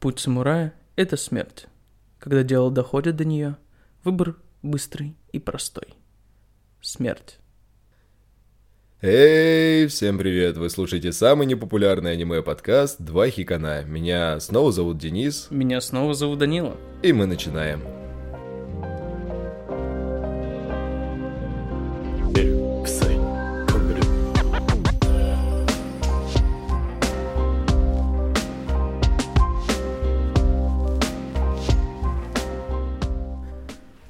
Путь самурая – это смерть. Когда дело доходит до нее, выбор быстрый и простой. Смерть. Эй, всем привет! Вы слушаете самый непопулярный аниме-подкаст «Два хикана». Меня снова зовут Денис, Меня снова зовут Данила. и мы начинаем.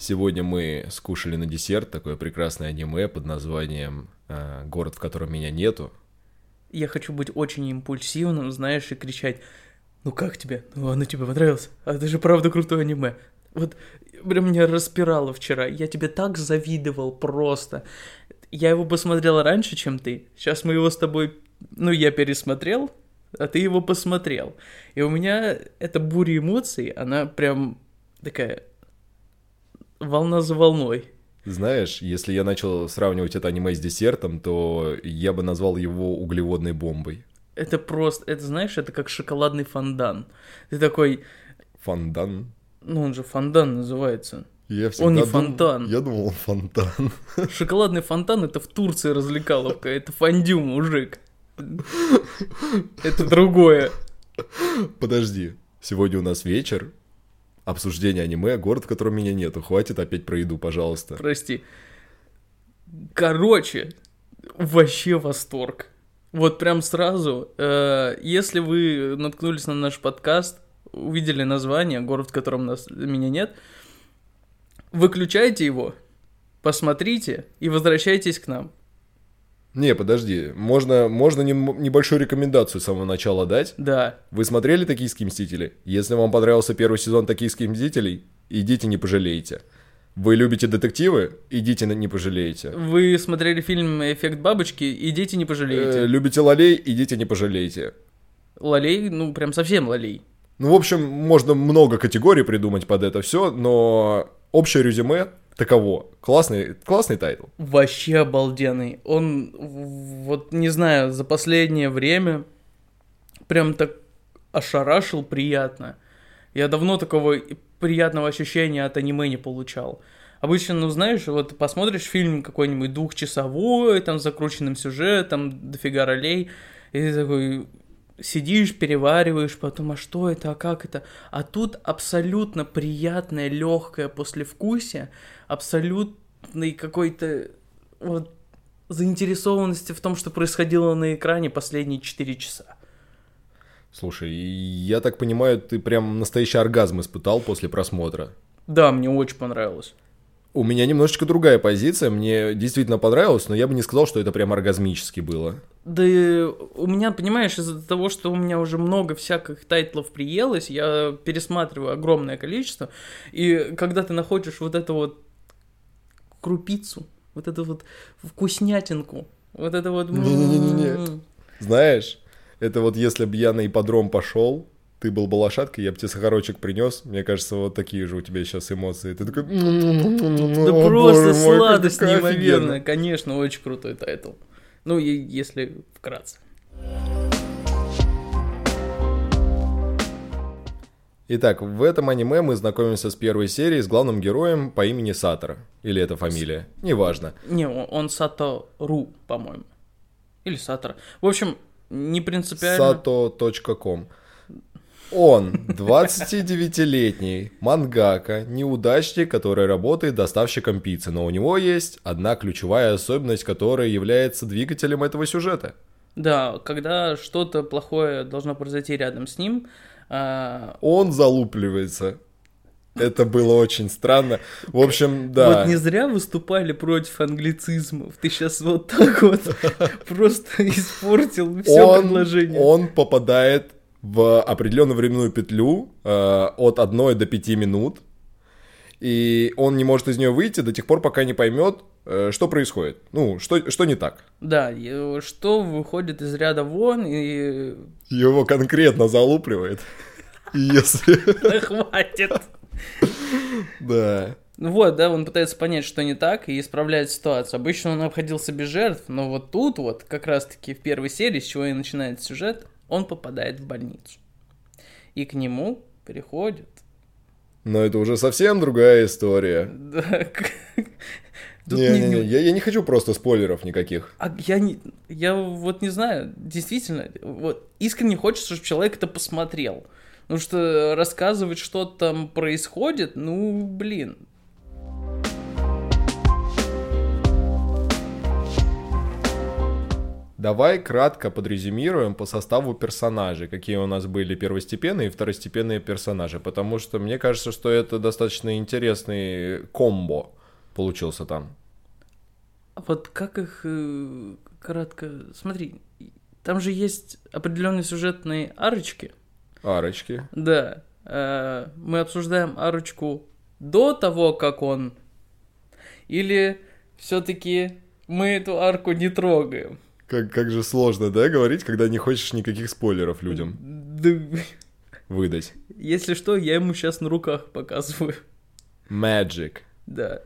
Сегодня мы скушали на десерт такое прекрасное аниме под названием э, «Город, в котором меня нету». Я хочу быть очень импульсивным, знаешь, и кричать «Ну как тебе? Ну оно тебе понравилось? А это же правда крутое аниме». Вот прям меня распирало вчера. Я тебе так завидовал просто. Я его посмотрел раньше, чем ты. Сейчас мы его с тобой... Ну, я пересмотрел, а ты его посмотрел. И у меня эта буря эмоций, она прям такая волна за волной. Знаешь, если я начал сравнивать это аниме с десертом, то я бы назвал его углеводной бомбой. Это просто, это знаешь, это как шоколадный фондан. Ты такой, Фондан. ну он же фондан называется. Я Он не дум- фонтан. Я думал, он фонтан. Шоколадный фонтан это в Турции развлекаловка, это фондю, мужик. Это другое. Подожди, сегодня у нас вечер, обсуждение аниме, город, в котором меня нету. Хватит опять про еду, пожалуйста. Прости. Короче, вообще восторг. Вот прям сразу, э, если вы наткнулись на наш подкаст, увидели название, город, в котором нас, меня нет, выключайте его, посмотрите и возвращайтесь к нам. Не, подожди, можно, можно нем- небольшую рекомендацию с самого начала дать. Да, Вы смотрели «Токийские мстители»? Если вам понравился первый сезон «Токийских мстителей», идите, не пожалеете. Вы любите детективы? Идите, не пожалеете. вы смотрели фильм «Эффект бабочки», идите, не Э, пожалеете. любите лолей? Идите, не пожалеете. Лолей, ну прям совсем лолей. Ну, в общем, можно много категорий придумать под это все, но общее резюме таково. Классный, классный тайтл. Вообще обалденный. Он, вот не знаю, за последнее время прям так ошарашил приятно. Я давно такого приятного ощущения от аниме не получал. Обычно, ну знаешь, вот посмотришь фильм какой-нибудь двухчасовой, там с закрученным сюжетом, дофига ролей, и ты такой сидишь, перевариваешь, потом, а что это, а как это? А тут абсолютно приятное, легкое послевкусие, абсолютный какой-то вот заинтересованности в том, что происходило на экране последние 4 часа. Слушай, я так понимаю, ты прям настоящий оргазм испытал после просмотра. Да, мне очень понравилось. У меня немножечко другая позиция, мне действительно понравилось, но я бы не сказал, что это прям оргазмически было. Да у меня, понимаешь, из-за того, что у меня уже много всяких тайтлов приелось, я пересматриваю огромное количество, и когда ты находишь вот эту вот крупицу, вот эту вот вкуснятинку, вот это вот... Не-не-не-не. м-м-м. Знаешь, это вот если бы я на ипподром пошел, ты был бы лошадкой, я бы тебе сахарочек принес. Мне кажется, вот такие же у тебя сейчас эмоции. Ты такой... Да «О, просто сладость неимоверная. офигенно». Конечно, очень крутой тайтл. Ну, и если вкратце. Итак, в этом аниме мы знакомимся с первой серией с главным героем по имени Сатору. Или это фамилия? Неважно. Не, он, он Сато Ру, по-моему. Или Сатора. В общем, не принципиально. Sato.com Он 29-летний мангака, неудачник, который работает доставщиком пиццы, но у него есть одна ключевая особенность, которая является двигателем этого сюжета. Да, когда что-то плохое должно произойти рядом с ним, а, Он залупливается. Это было очень странно. В общем, да. вот не зря выступали против англицизмов. Ты сейчас вот так вот просто испортил все он, предложение. он попадает в определенную временную петлю э, от 1 до 5 минут, и он не может из нее выйти до тех пор, пока не поймет, э, что происходит. Ну, что, что не так. Да, и что выходит из ряда вон, и Его конкретно залупливает. Если... Хватит. Да. Ну вот, да, он пытается понять, что не так, и исправляет ситуацию. Обычно он обходился без жертв, но вот тут вот, как раз-таки в первой серии, с чего и начинается сюжет, он попадает в больницу. и к нему приходит. Но это уже совсем другая история. Тут Не, я, я не хочу просто спойлеров никаких. А я не, я вот не знаю, действительно, вот искренне хочется, чтобы человек это посмотрел. Потому что рассказывать, что там происходит, ну, блин. Давай кратко подрезюмируем по составу персонажей, какие у нас были первостепенные и второстепенные персонажи, потому что мне кажется, что это достаточно интересный комбо получился там. А вот как их э, кратко... Смотри, там же есть определенные сюжетные арочки. Арочки. Да. э, мы обсуждаем арочку до того, как он... Или все-таки мы эту арку не трогаем? Как, как же сложно, да, говорить, когда не хочешь никаких спойлеров людям Да, выдать. Если что, я ему сейчас на руках показываю. Magic. Да.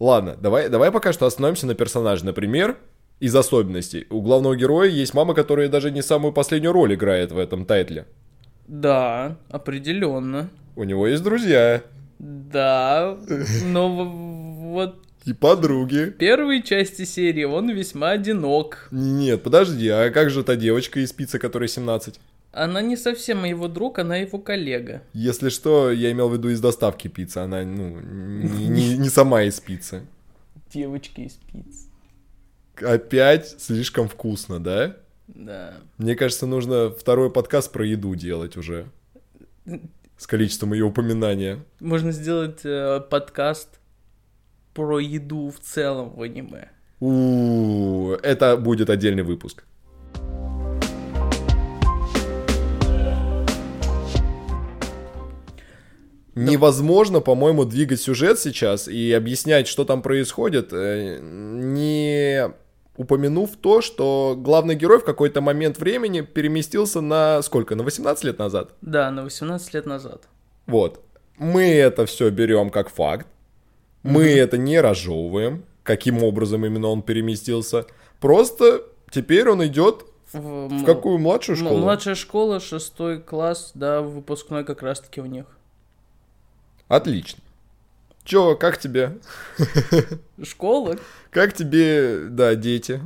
Ладно, давай, давай пока что остановимся на персонаже. Например, из особенностей. У главного героя есть мама, которая даже не самую последнюю роль играет в этом тайтле. Да, определенно. У него есть друзья Да, но вот и подруги. в первой части серии он весьма одинок. Нет, подожди, а как же та девочка из пиццы, которой 17? Она не совсем его друг, она его коллега. Если что, я имел в виду из доставки пиццы, она, ну, не, не- не сама из пиццы. Девочки из пиц. Опять слишком вкусно, да? Да. Мне кажется, нужно второй подкаст про еду делать уже. С количеством ее упоминания. Можно сделать э, подкаст про еду в целом в аниме. у это будет отдельный выпуск. Невозможно, по-моему, двигать сюжет сейчас и объяснять, что там происходит, э, не упомянув то, что главный герой в какой-то момент времени переместился на сколько? На 18 лет назад? Да, на 18 лет назад. Вот. Мы это все берем как факт. Мы это не разжевываем, каким образом именно он переместился. Просто теперь он идет В, в какую младшую школу? Младшая школа, шестой класс, да, выпускной как раз-таки у них. Отлично. Чё, как тебе? Школа, Как тебе, да, дети?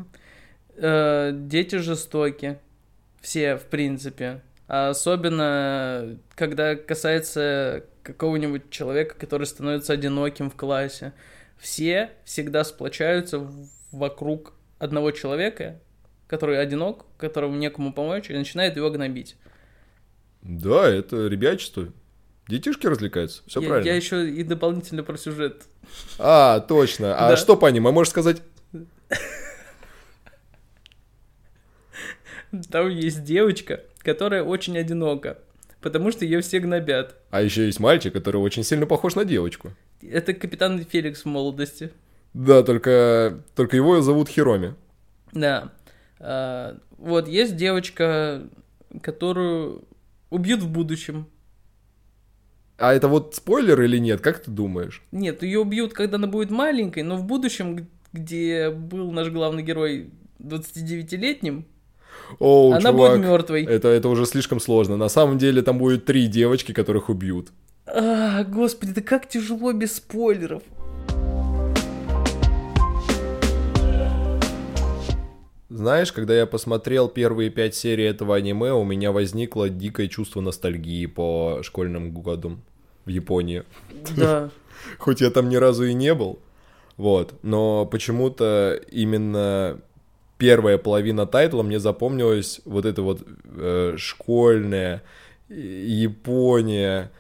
э, дети жестоки. Все, в принципе. А особенно, когда касается какого-нибудь человека, который становится одиноким в классе. Все всегда сплочаются вокруг одного человека, который одинок, которому некому помочь, и начинают его гнобить. Да, это ребячество. Детишки развлекаются, все я, правильно. я еще и дополнительно про сюжет. А, точно. А Да. что по аниме, можешь сказать? Там есть девочка, которая очень одинока, потому что ее все гнобят. А еще есть мальчик, который очень сильно похож на девочку. Это капитан Феликс в молодости. Да, только, только его зовут Хироми. Да. А, вот есть девочка, которую убьют в будущем. А это вот спойлер или нет, как ты думаешь? Нет, ее убьют, когда она будет маленькой, но в будущем, где был наш главный герой 29-летним, О, она чувак, будет мертвой. Это, это уже слишком сложно. На самом деле там будет три девочки, которых убьют. А, господи, да как тяжело без спойлеров. Знаешь, когда я посмотрел первые пять серий этого аниме, у меня возникло дикое чувство ностальгии по школьным годам в Японии. Да. Хоть я там ни разу и не был. Вот. Но почему-то именно первая половина тайтла мне запомнилась вот эта вот э, школьная Япония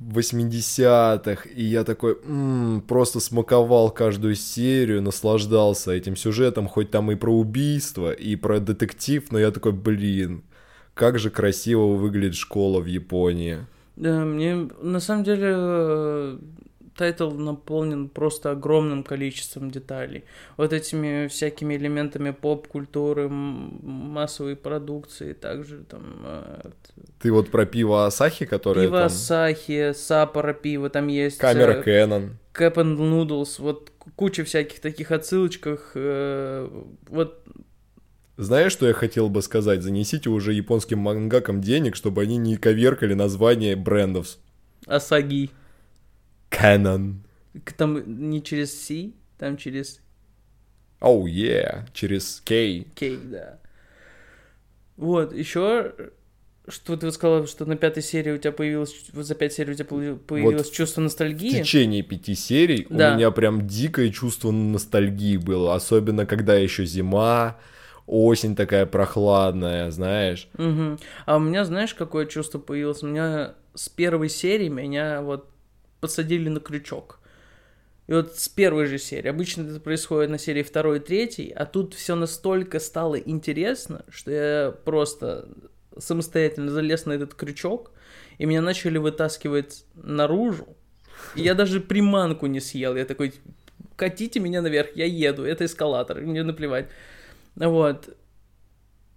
80-х, и я такой м, просто смаковал каждую серию, наслаждался этим сюжетом, хоть там и про убийство, и про детектив, но я такой, блин, как же красиво выглядит школа в Японии. Да, мне на самом деле э, тайтл наполнен просто огромным количеством деталей. Вот этими всякими элементами поп-культуры, массовой продукции, также там э, Ты вот про пиво Асахи, которое пиво там... Асахи, Саппоро пиво, там есть... Камера э, Кэнон. Cup and Noodles, вот куча всяких таких отсылочках, э, вот Знаешь, что я хотел бы сказать? Занесите уже японским мангакам денег, чтобы они не коверкали название брендов. Асаги. Canon. Там не через C, там через Оу, oh, yeah. Через K. K, да. Вот, еще, что ты сказала, что на пятой серии у тебя появилось, за пять серий у тебя появи- появилось чувство В ностальгии. течение пяти серий Да. у меня прям дикое чувство ностальгии было. Особенно, когда еще зима, осень такая прохладная, знаешь. Мгм. А у меня, знаешь, какое чувство появилось? У меня с первой серии меня вот посадили на крючок. И вот с первой же серии. Обычно это происходит на серии второй и третьей, а тут все настолько стало интересно, что я просто самостоятельно залез на этот крючок, и меня начали вытаскивать наружу. И я даже приманку не съел. Я такой, катите меня наверх, я еду, это эскалатор, мне наплевать. Вот.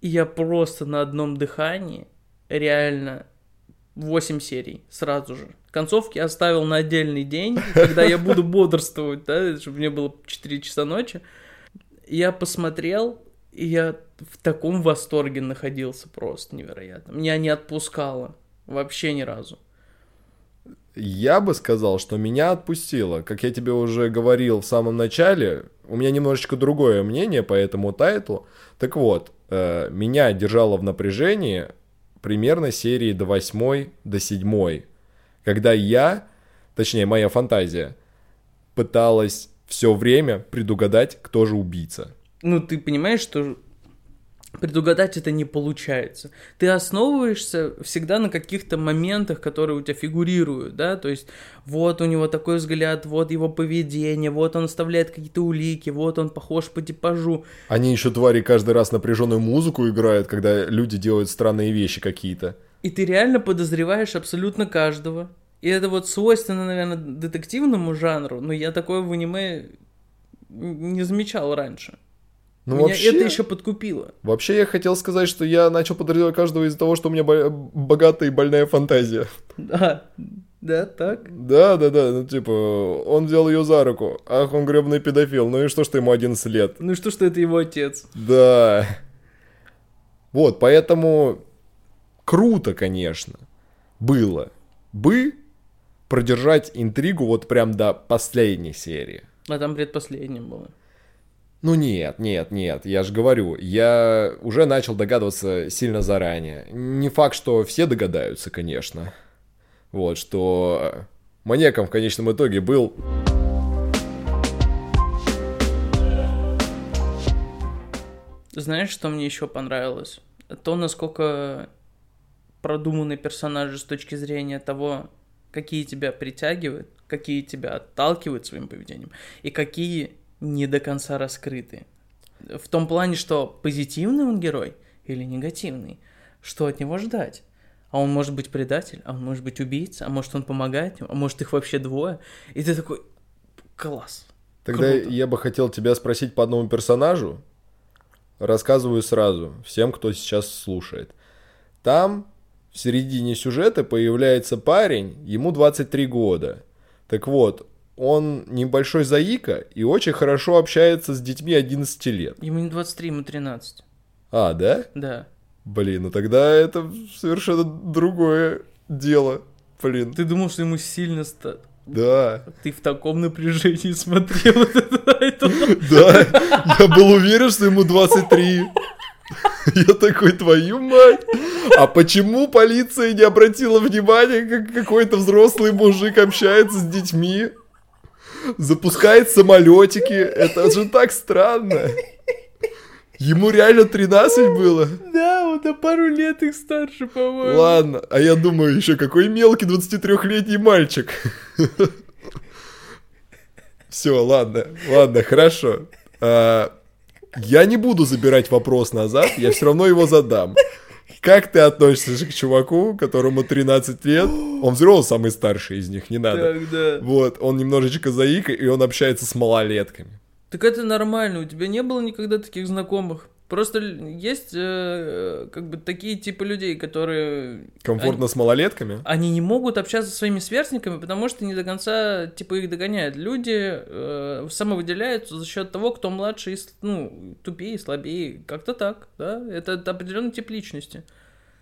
И я просто на одном дыхании, реально, 8 серий сразу же. Концовки оставил на отдельный день, когда я буду бодрствовать, да, чтобы мне было 4 часа ночи. Я посмотрел, и я в таком восторге находился просто невероятно. Меня не отпускало вообще ни разу. Я бы сказал, что меня отпустило. Как я тебе уже говорил в самом начале, у меня немножечко другое мнение по этому тайтлу. Так вот, э, меня держало в напряжении примерно серии до восьмой, до седьмой, когда я, точнее моя фантазия, пыталась все время предугадать, кто же убийца. Ну, ты понимаешь, что предугадать это не получается. Ты основываешься всегда на каких-то моментах, которые у тебя фигурируют, да, то есть вот у него такой взгляд, вот его поведение, вот он оставляет какие-то улики, вот он похож по типажу. Они еще твари каждый раз напряженную музыку играют, когда люди делают странные вещи какие-то. И ты реально подозреваешь абсолютно каждого. И это вот свойственно, наверное, детективному жанру, но я такое в аниме не замечал раньше. Ну, Меня вообще, это еще подкупило. вообще я хотел сказать, что я начал подозревать каждого из-за того, что у меня бо- богатая и больная фантазия. Да, да, так. Да, да, да, ну типа, он взял ее за руку, ах, он гребный педофил, ну и что, что ему 11 лет? Ну и что, что это его отец? Да. Вот, поэтому круто, конечно, было бы продержать интригу вот прям до последней серии. А там предпоследним было. Ну нет, нет, нет, я же говорю, я уже начал догадываться сильно заранее. Не факт, что все догадаются, конечно. Вот, что маньяком в конечном итоге был... Знаешь, что мне еще понравилось? То, насколько продуманы персонажи с точки зрения того, какие тебя притягивают, какие тебя отталкивают своим поведением, и какие не до конца раскрыты. В том плане, что позитивный он герой или негативный, что от него ждать? А он может быть предатель, а он может быть убийца, а может он помогает а может их вообще двое. И ты такой, класс. Тогда Круто. я бы хотел тебя спросить по одному персонажу. Рассказываю сразу всем, кто сейчас слушает. Там в середине сюжета появляется парень, ему 23 года. Так вот, он небольшой заика и очень хорошо общается с детьми 11 лет. Ему не 23, ему 13. А, да? Да. Блин, ну тогда это совершенно другое дело. Блин, Ты думал, что ему сильно ста... да. Ты в таком напряжении смотрел это. Да, я был уверен, что ему 23. Я такой, твою мать. А почему полиция не обратила внимания, как какой-то взрослый мужик общается с детьми? Запускает самолетики. Это же так странно. Ему реально 13 было? Да, он на пару лет их старше, по-моему. Ладно, а я думаю, еще какой мелкий 23-летний мальчик. Все, ладно, ладно, хорошо. А, я не буду забирать вопрос назад, я все равно его задам. Как ты относишься к чуваку, которому 13 лет? Он взрослый, самый старший из них, не надо. Так, да. Вот, он немножечко заика, и он общается с малолетками. Так это нормально, у тебя не было никогда таких знакомых Просто есть э, как бы такие типы людей, которые... Комфортно с малолетками? Они не могут общаться со своими сверстниками, потому что не до конца, типа, их догоняют. Люди э, самовыделяются за счет того, кто младше и, ну, тупее, слабее. Как-то так, да? Это, это определенный тип личности.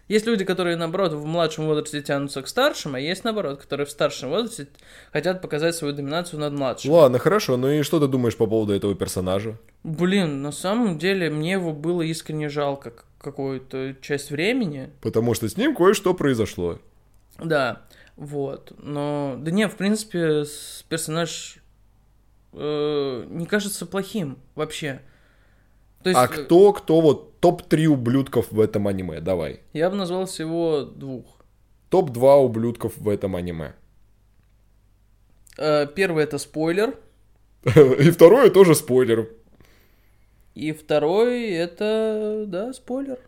Есть люди, которые, наоборот, в младшем возрасте тянутся к старшим, а есть, наоборот, которые в старшем возрасте хотят показать свою доминацию над младшим. Ладно, хорошо, ну и что ты думаешь по поводу этого персонажа? Блин, на самом деле, мне его было искренне жалко какую-то часть времени. Потому что с ним кое-что произошло. Да, вот. Но, да не, в принципе, персонаж э, не кажется плохим вообще. То есть, А э, кто, кто вот топ-3 ублюдков в этом аниме? Давай. я бы назвал всего двух. Топ-2 ублюдков в этом аниме. Э, первый это спойлер, И второе тоже спойлер. и второй это, да, спойлер.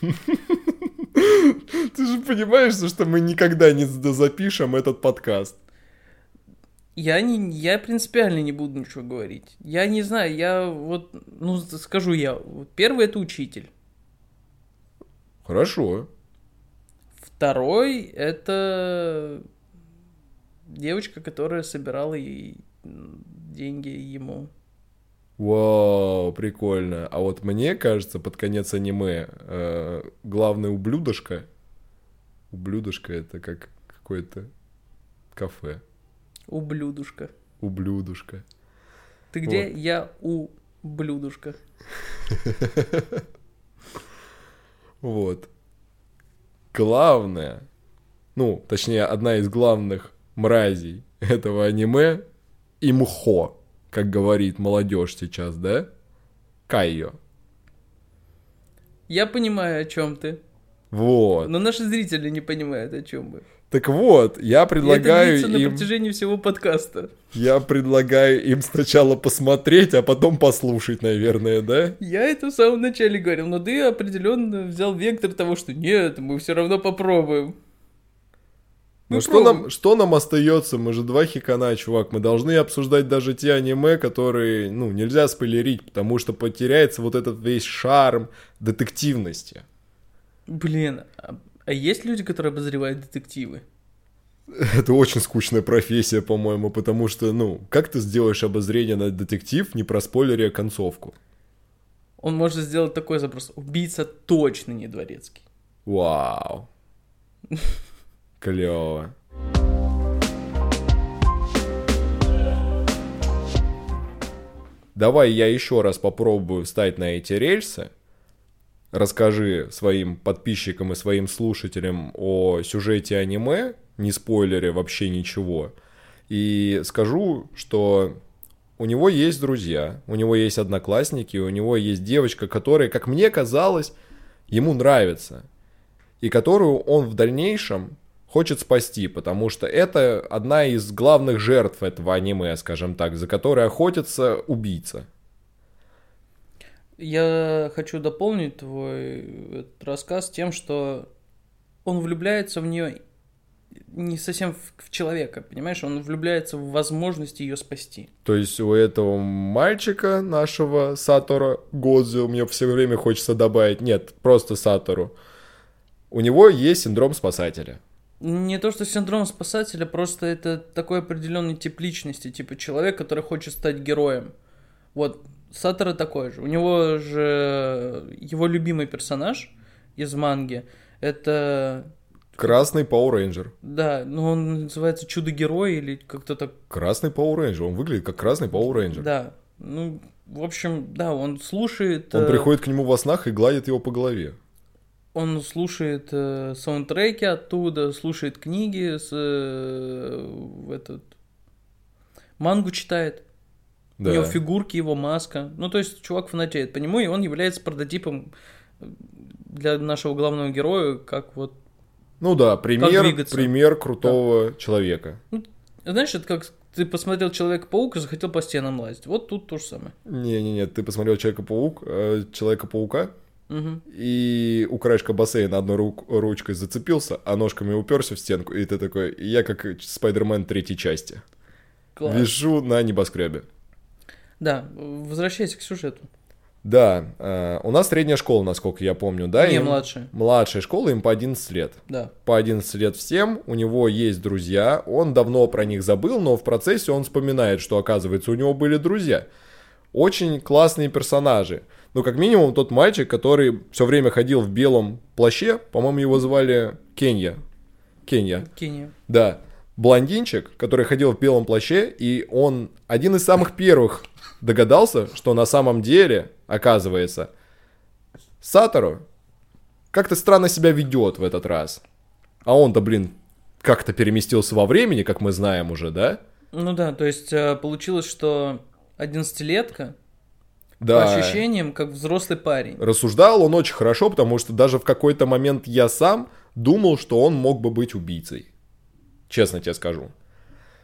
Ты же понимаешь, что мы никогда не запишем этот подкаст. Я не, я принципиально не буду ничего говорить. Я не знаю, я вот, ну, скажу я. Первый это учитель. Хорошо. Второй это девочка, которая собирала ей деньги ему. Вау, прикольно. А вот мне кажется, под конец аниме э, главный ублюдышка... Ублюдышка это как какое-то кафе. Ублюдушка. Ублюдушка. Ты где? Я у блюдушка. Вот. Главное, ну, точнее, одна из главных мразей этого аниме имхо, как говорит молодежь сейчас, да? Кайо. Я понимаю, о чем ты. Вот. Но наши зрители не понимают, о чем мы. Так вот, я И это предлагаю длится на им, протяжении всего подкаста. я предлагаю им сначала посмотреть, а потом послушать, наверное, да? Я это в самом начале говорил, но ты определенно взял вектор того, что нет, мы все равно попробуем. Ну что нам, что нам остается? Мы же два хикана, чувак. Мы должны обсуждать даже те аниме, которые, ну, нельзя спойлерить, потому что потеряется вот этот весь шарм детективности. Блин, а, а есть люди, которые обозревают детективы? Это очень скучная профессия, по-моему, потому что, ну, как ты сделаешь обозрение на детектив, не проспойлеря концовку? Он может сделать такой запрос. Убийца точно не дворецкий. Вау. Клево. Давай я еще раз попробую встать на эти рельсы. Расскажи своим подписчикам и своим слушателям о сюжете аниме, не спойлере вообще ничего. И скажу, что у него есть друзья, у него есть одноклассники, у него есть девочка, которая, как мне казалось, ему нравится. И которую он в дальнейшем хочет спасти, потому что это одна из главных жертв этого аниме, скажем так, за которой охотится убийца. Я хочу дополнить твой рассказ тем, что он влюбляется в нее не совсем в, в человека, понимаешь? Он влюбляется в возможность ее спасти. То есть у этого мальчика нашего Сатора Годзю, мне все время хочется добавить, нет, просто Сатору, у него есть синдром спасателя. Не то, что синдром спасателя, просто это такой определенный тип личности, типа человек, который хочет стать героем. Вот, Сатора такой же. У него же его любимый персонаж из манги, это, Красный Power Ranger. да, ну он называется Чудо-герой или как-то так Красный Power Ranger, он выглядит как красный Power Ranger. Да, ну, в общем, да, он слушает... Он э, приходит к нему во снах и гладит его по голове. Он слушает э, саундтреки оттуда, слушает книги, с, э, в этот... Мангу читает. У него Да. фигурки, его маска. Ну, то есть, чувак фанатеет по нему, и он является прототипом э, для нашего главного героя, как вот... Ну да, пример, пример крутого человека. Знаешь, это как ты посмотрел Человека-паука и захотел по стенам лазить. Вот тут то же самое. Не-не-не, ты посмотрел Человека-паук, э, Человека-паука, Мгм. и у краешка бассейна одной рук- ручкой зацепился, а ножками уперся в стенку, и ты такой, я как Спайдермен третьей части. Класс. Вижу на небоскребе. Да, возвращайся к сюжету. Да, э, у нас средняя школа, насколько я помню, да? Не, им- младшая. Младшая школа, им по 11 лет. Да. По 11 лет всем, у него есть друзья, он давно про них забыл, но в процессе он вспоминает, что, оказывается, у него были друзья. Очень классные персонажи. Ну, как минимум, тот мальчик, который все время ходил в белом плаще, по-моему, его звали Кенья. Кенья. Кения. Да, блондинчик, который ходил в белом плаще, и он один из самых первых догадался, что на самом деле, оказывается, Сатору как-то странно себя ведет в этот раз. А он-то, блин, как-то переместился во времени, как мы знаем уже, да? Ну да, то есть э, получилось, что 11-летка по Да. ощущениям как взрослый парень. Рассуждал он очень хорошо, потому что даже в какой-то момент я сам думал, что он мог бы быть убийцей. Честно тебе скажу.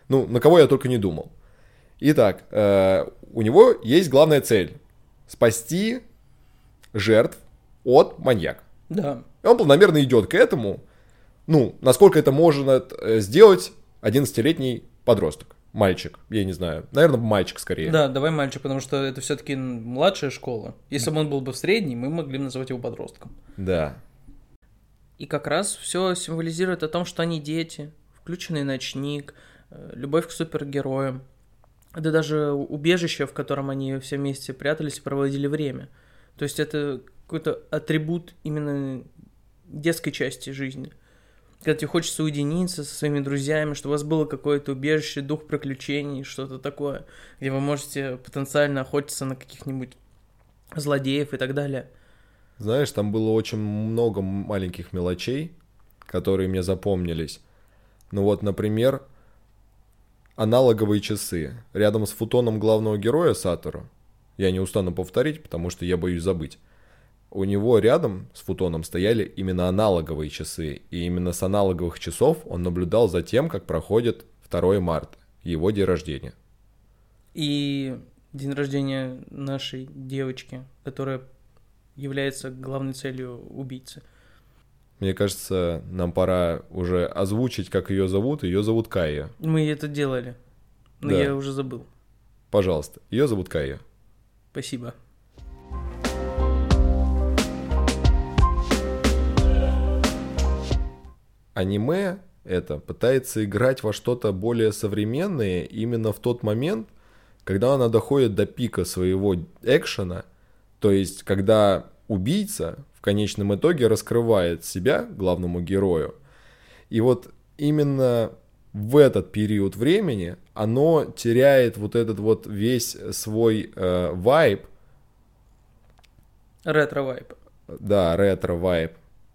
Ну, на кого я только не думал. Итак, э, у него есть главная цель. Спасти жертв от маньяка. Да. И он планомерно идет к этому. Ну, насколько это можно э, сделать 11-летний подросток. Мальчик, я не знаю. Наверное, мальчик скорее. Да, давай мальчик, потому что это все-таки младшая школа. Если бы он был бы в средней, мы могли бы называть его подростком. Да. И как раз все символизирует о том, что они дети, включенный ночник, э, любовь к супергероям. Это даже убежище, в котором они все вместе прятались и проводили время. То есть это какой-то атрибут именно детской части жизни. Когда тебе хочется уединиться со своими друзьями, чтобы у вас было какое-то убежище, дух приключений, что-то такое, где вы можете потенциально охотиться на каких-нибудь злодеев и так далее. Знаешь, там было очень много маленьких мелочей, которые мне запомнились. Ну вот, например, аналоговые часы. Рядом с футоном главного героя Сатору, я не устану повторить, потому что я боюсь забыть, у него рядом с футоном стояли именно аналоговые часы. И именно с аналоговых часов он наблюдал за тем, как проходит 2 марта, его день рождения. И день рождения нашей девочки, которая является главной целью убийцы. Мне кажется, нам пора уже озвучить, как ее зовут. Ее зовут Кайя. Мы это делали, но Да. я уже забыл. Пожалуйста, ее зовут Кайя. Спасибо. Аниме это пытается играть во что-то более современное именно в тот момент, когда она доходит до пика своего экшена, то есть когда убийца в конечном итоге раскрывает себя главному герою. И вот именно в этот период времени оно теряет вот этот вот весь свой э, вайб, Ретро-вайб. да, ретро-вайб.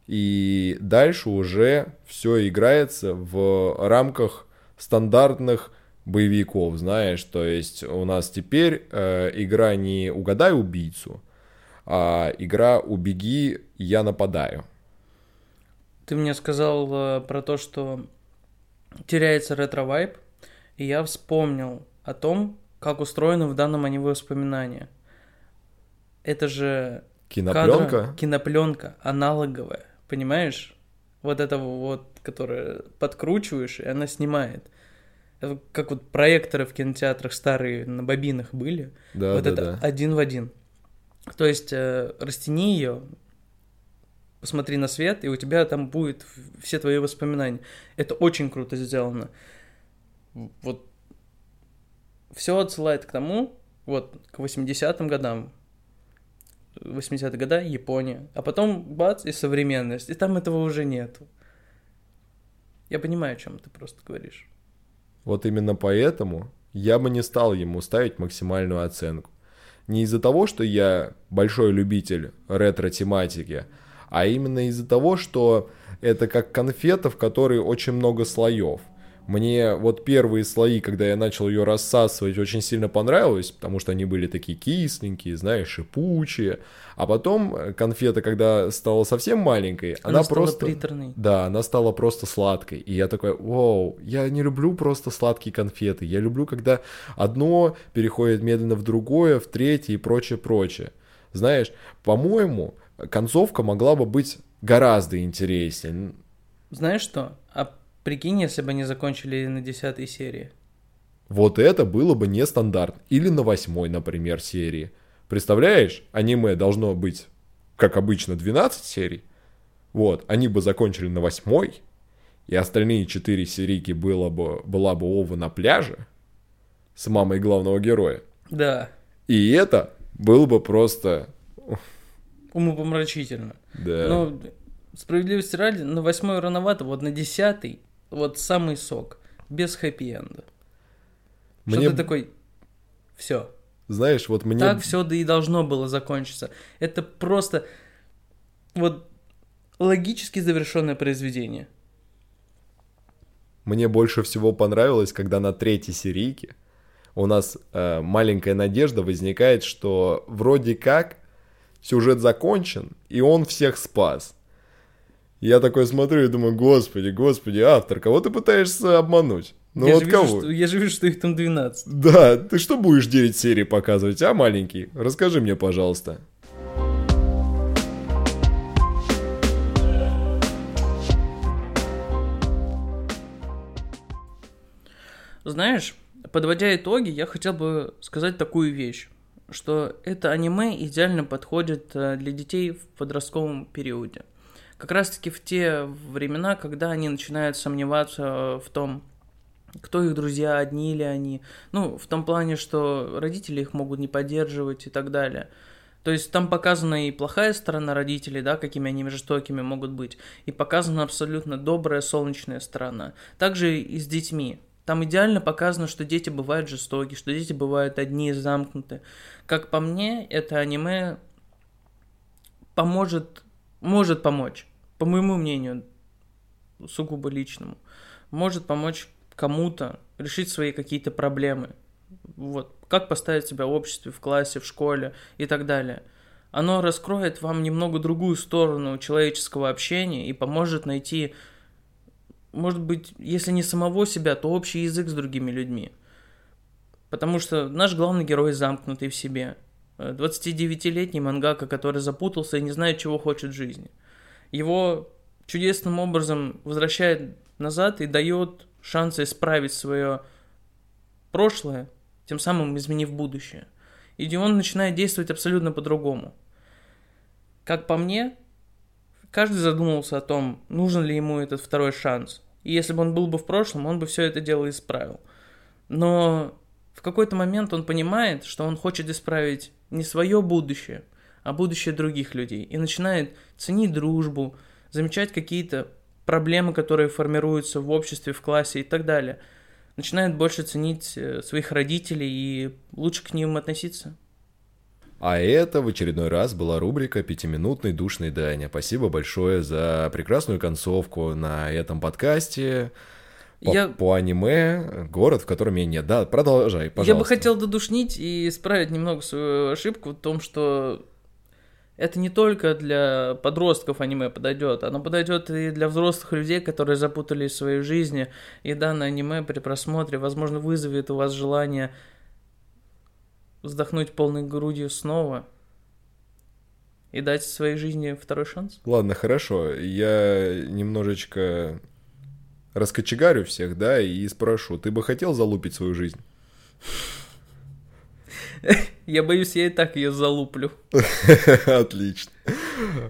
И дальше уже все играется в рамках стандартных боевиков, знаешь, то есть у нас теперь э, игра не угадай убийцу, а игра убеги, я нападаю. Ты мне сказал э, про то, что теряется ретро-вайб, и я вспомнил о том, как устроены в данном аниме воспоминания. Это же Кинопленка? кадра- кинопленка аналоговая, понимаешь? Вот это вот, которая подкручиваешь, и она снимает. Это как вот проекторы в кинотеатрах старые на бобинах были. Да, вот да, это да. один в один. То есть э, растяни ее, посмотри на свет, и у тебя там будет все твои воспоминания. Это очень круто сделано. Вот все отсылает к тому, вот, к 80-м годам, 80-е года, Япония, а потом бац, и современность, и там этого уже нету. Я понимаю, о чем ты просто говоришь. Вот именно поэтому я бы не стал ему ставить максимальную оценку. Не из-за того, что я большой любитель ретро-тематики, а именно из-за того, что это как конфета, в которой очень много слоев. Мне вот первые слои, когда я начал ее рассасывать, очень сильно понравилось, потому что они были такие кисленькие, знаешь, шипучие. А потом э, конфета, когда стала совсем маленькой, она, Она, стала просто... приторной. Да, она стала просто сладкой. И я такой, вау, я не люблю просто сладкие конфеты. Я люблю, когда одно переходит медленно в другое, в третье и прочее, прочее. Знаешь, по-моему, концовка могла бы быть гораздо интереснее. Знаешь что? Прикинь, если бы они закончили на десятой серии. Вот это было бы нестандартно. Или на восьмой, например, серии. Представляешь, аниме должно быть, как обычно, 12 серий. Вот, они бы закончили на восьмой, и остальные четыре серийки было бы, была бы Ова на пляже с мамой главного героя. Да. И это было бы просто... Умопомрачительно. Да. Но справедливости ради, на восьмой рановато, вот на десятый, вот самый сок, без хэппи-энда. Что Мне- ты такой, все, Знаешь, вот мне... так все да и должно было закончиться. Это просто вот логически завершенное произведение. Мне больше всего понравилось, когда на третьей серийке у нас э, маленькая надежда возникает, что вроде как сюжет закончен, и он всех спас. Я такой смотрю и думаю, господи, господи, автор, кого ты пытаешься обмануть? Ну я, вот же кого? вижу, что, я же вижу, что их там 12. Да, ты что будешь 9 серий показывать, а, маленький? Расскажи мне, пожалуйста. Знаешь, подводя итоги, я хотел бы сказать такую вещь, что это аниме идеально подходит э, для детей в подростковом периоде. Как раз-таки в те времена, когда они начинают сомневаться в том, кто их друзья, одни ли они. Ну, в том плане, что родители их могут не поддерживать и так далее. То есть там показана и плохая сторона родителей, да, какими они жестокими могут быть, и показана абсолютно добрая, солнечная сторона. Также и с детьми. Там идеально показано, что дети бывают жестоки, что дети бывают одни и замкнуты. Как по мне, это аниме поможет, может помочь, по моему мнению, сугубо личному, может помочь кому-то решить свои какие-то проблемы. Вот. Как поставить себя в обществе, в классе, в школе и так далее. Оно раскроет вам немного другую сторону человеческого общения и поможет найти, может быть, если не самого себя, то общий язык с другими людьми. Потому что наш главный герой замкнутый в себе. Э, 29-летний мангака, который запутался и не знает, чего хочет в жизни. Его чудесным образом возвращает назад и дает шансы исправить свое прошлое, тем самым изменив будущее. И он начинает действовать абсолютно по-другому. Как по мне, каждый задумался о том, нужен ли ему этот второй шанс. И если бы он был бы в прошлом, он бы все это дело исправил. Но в какой-то момент он понимает, что он хочет исправить не свое будущее, а будущее других людей. И начинает ценить дружбу, замечать какие-то проблемы, которые формируются в обществе, в классе и так далее. Начинает больше ценить э, своих родителей и лучше к ним относиться. А это в очередной раз была рубрика «Пятиминутный душный Даня». Спасибо большое за прекрасную концовку на этом подкасте. По, Я- по аниме «Город, в котором я нет». Да, продолжай, пожалуйста. Я бы хотел додушнить и исправить немного свою ошибку в том, что это не только для подростков аниме подойдет, оно подойдет и для взрослых людей, которые запутались в своей жизни. И данное аниме при просмотре, возможно, вызовет у вас желание вздохнуть полной грудью снова и дать своей жизни второй шанс. Ладно, хорошо. Я немножечко раскочегарю всех, да, и спрошу. Ты бы хотел залупить свою жизнь? Я боюсь, я и так ее залуплю. Отлично.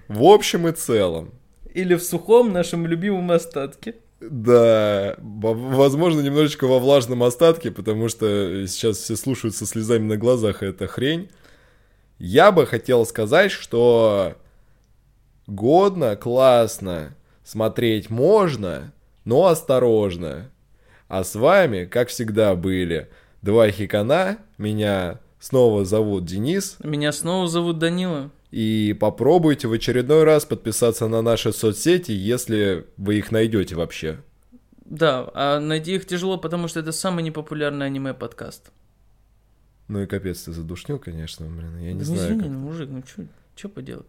В общем и целом, Или в сухом нашем любимом остатке. Да, во- возможно, немножечко во влажном остатке, потому что сейчас все слушают со слезами на глазах эта хрень. Я бы хотел сказать, что годно, классно, смотреть можно, но осторожно. А с вами, как всегда, были два хикана. Меня снова зовут Денис. Меня снова зовут Данила. И попробуйте в очередной раз подписаться на наши соцсети, если вы их найдете вообще. Да, а найти их тяжело, потому что это самый непопулярный аниме-подкаст. Ну и капец, ты задушнил, конечно, блин, я не Ну, знаю. извини, как- ну, мужик, ну что что поделать?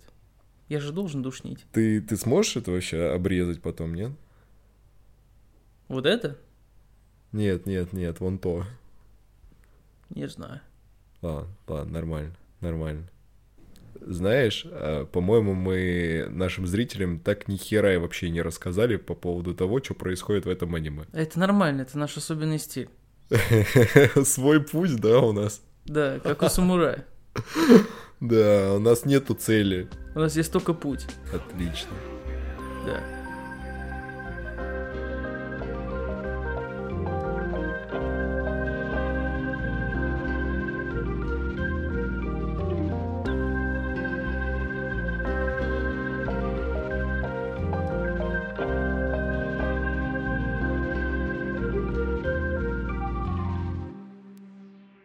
Я же должен душнить. Ты, ты сможешь это вообще обрезать потом, нет? Вот это? Нет, нет, нет, вон то. Не знаю. Ладно, ладно, нормально, нормально. Знаешь, а, по-моему, мы нашим зрителям так ни хера и вообще не рассказали по поводу того, что происходит в этом аниме. Это нормально, это наш особенный стиль. Свой путь, да, у нас. Да, как у самурая. Да, у нас нету цели. У нас есть только путь. Отлично. Да.